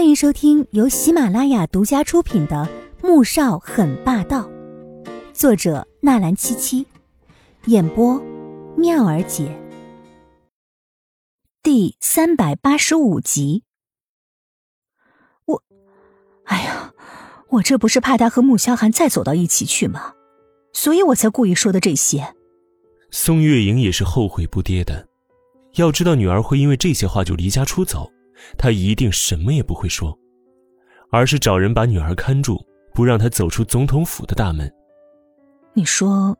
欢迎收听由喜马拉雅独家出品的《穆少很霸道》，作者纳兰七七，演播妙儿姐，第三百八十五集。我，哎呀，我这不是怕他和穆萧寒再走到一起去吗？所以我才故意说的这些。宋月莹也是后悔不迭的，要知道女儿会因为这些话就离家出走。他一定什么也不会说，而是找人把女儿看住，不让她走出总统府的大门。你说，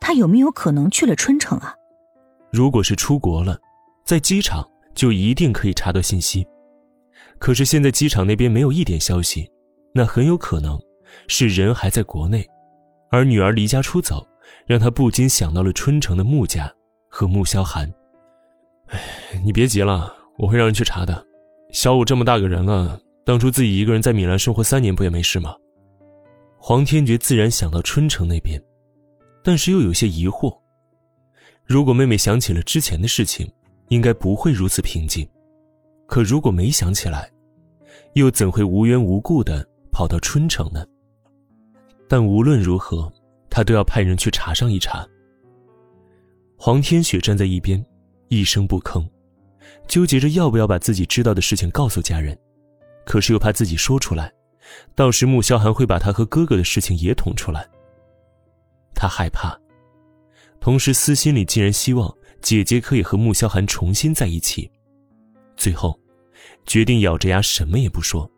他有没有可能去了春城啊？如果是出国了，在机场就一定可以查到信息。可是现在机场那边没有一点消息，那很有可能是人还在国内，而女儿离家出走，让他不禁想到了春城的穆家和穆萧寒。哎，你别急了。我会让人去查的。小五这么大个人了，当初自己一个人在米兰生活三年，不也没事吗？黄天觉自然想到春城那边，但是又有些疑惑。如果妹妹想起了之前的事情，应该不会如此平静。可如果没想起来，又怎会无缘无故的跑到春城呢？但无论如何，他都要派人去查上一查。黄天雪站在一边，一声不吭。纠结着要不要把自己知道的事情告诉家人，可是又怕自己说出来，到时穆萧寒会把他和哥哥的事情也捅出来。他害怕，同时私心里竟然希望姐姐可以和穆萧寒重新在一起。最后，决定咬着牙什么也不说。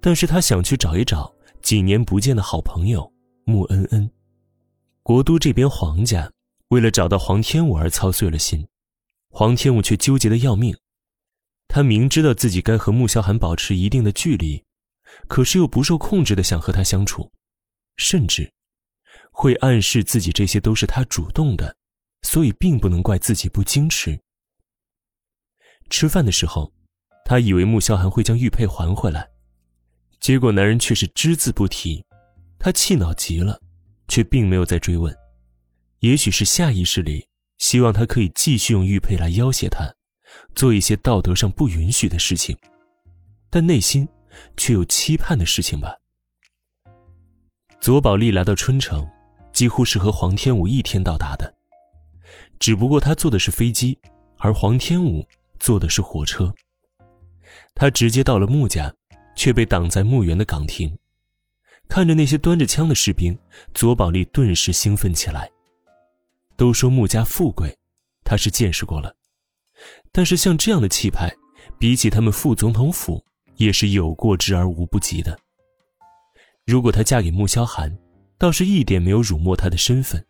但是他想去找一找几年不见的好朋友穆恩恩。国都这边黄家为了找到黄天武而操碎了心。黄天武却纠结的要命，他明知道自己该和穆萧寒保持一定的距离，可是又不受控制的想和他相处，甚至会暗示自己这些都是他主动的，所以并不能怪自己不矜持。吃饭的时候，他以为穆萧寒会将玉佩还回来，结果男人却是只字不提，他气恼极了，却并没有再追问，也许是下意识里。希望他可以继续用玉佩来要挟他，做一些道德上不允许的事情，但内心却有期盼的事情吧。左宝丽来到春城，几乎是和黄天武一天到达的，只不过他坐的是飞机，而黄天武坐的是火车。他直接到了穆家，却被挡在墓园的岗亭。看着那些端着枪的士兵，左宝丽顿时兴奋起来。都说穆家富贵，他是见识过了。但是像这样的气派，比起他们副总统府，也是有过之而无不及的。如果她嫁给穆萧寒，倒是一点没有辱没她的身份，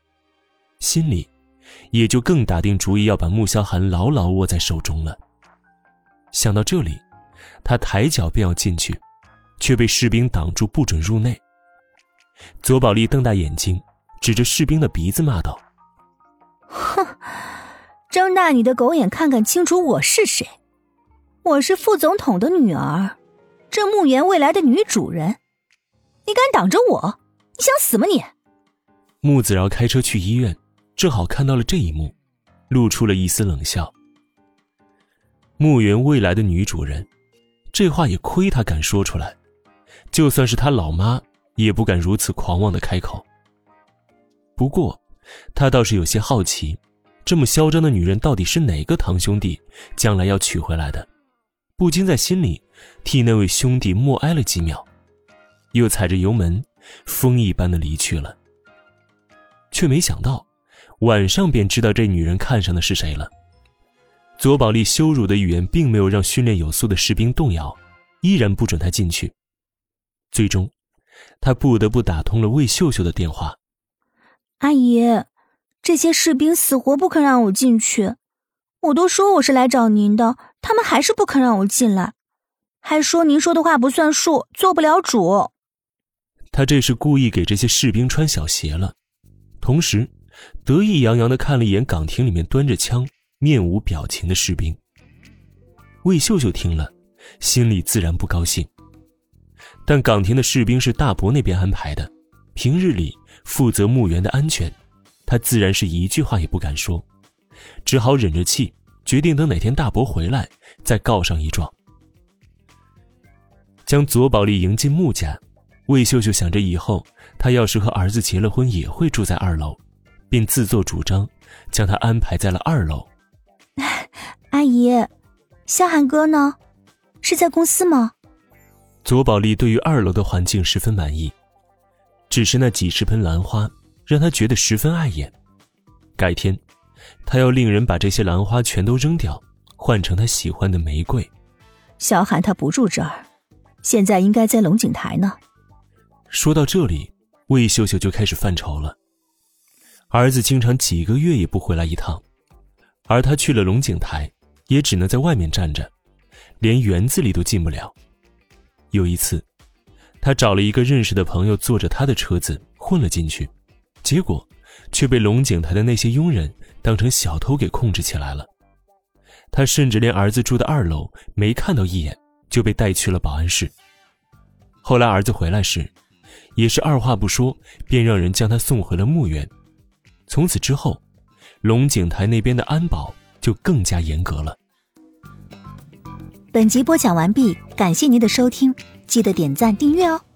心里也就更打定主意要把穆萧寒牢牢握在手中了。想到这里，他抬脚便要进去，却被士兵挡住，不准入内。左宝丽瞪大眼睛，指着士兵的鼻子骂道。哼，睁大你的狗眼，看看清楚我是谁！我是副总统的女儿，这墓园未来的女主人。你敢挡着我？你想死吗你？穆子饶开车去医院，正好看到了这一幕，露出了一丝冷笑。墓园未来的女主人，这话也亏他敢说出来，就算是他老妈也不敢如此狂妄的开口。不过。他倒是有些好奇，这么嚣张的女人到底是哪个堂兄弟将来要娶回来的？不禁在心里替那位兄弟默哀了几秒，又踩着油门，风一般的离去了。却没想到，晚上便知道这女人看上的是谁了。左宝丽羞辱的语言并没有让训练有素的士兵动摇，依然不准他进去。最终，他不得不打通了魏秀秀的电话。阿姨，这些士兵死活不肯让我进去，我都说我是来找您的，他们还是不肯让我进来，还说您说的话不算数，做不了主。他这是故意给这些士兵穿小鞋了，同时得意洋洋的看了一眼岗亭里面端着枪、面无表情的士兵。魏秀秀听了，心里自然不高兴，但岗亭的士兵是大伯那边安排的，平日里。负责墓园的安全，他自然是一句话也不敢说，只好忍着气，决定等哪天大伯回来再告上一状。将左宝莉迎进穆家。魏秀秀想着以后她要是和儿子结了婚，也会住在二楼，并自作主张将她安排在了二楼。阿姨，萧寒哥呢？是在公司吗？左宝莉对于二楼的环境十分满意，只是那几十盆兰花让他觉得十分碍眼。改天，他要令人把这些兰花全都扔掉，换成他喜欢的玫瑰。小寒他不住这儿，现在应该在龙井台呢。说到这里，魏秀秀就开始犯愁了。儿子经常几个月也不回来一趟，而他去了龙井台，也只能在外面站着，连园子里都进不了。有一次，他找了一个认识的朋友，坐着他的车子混了进去，结果却被龙井台的那些佣人当成小偷给控制起来了。他甚至连儿子住的二楼没看到一眼，就被带去了保安室。后来儿子回来时，也是二话不说，便让人将他送回了墓园。从此之后，龙井台那边的安保就更加严格了。本集播讲完毕，感谢您的收听，记得点赞订阅哦。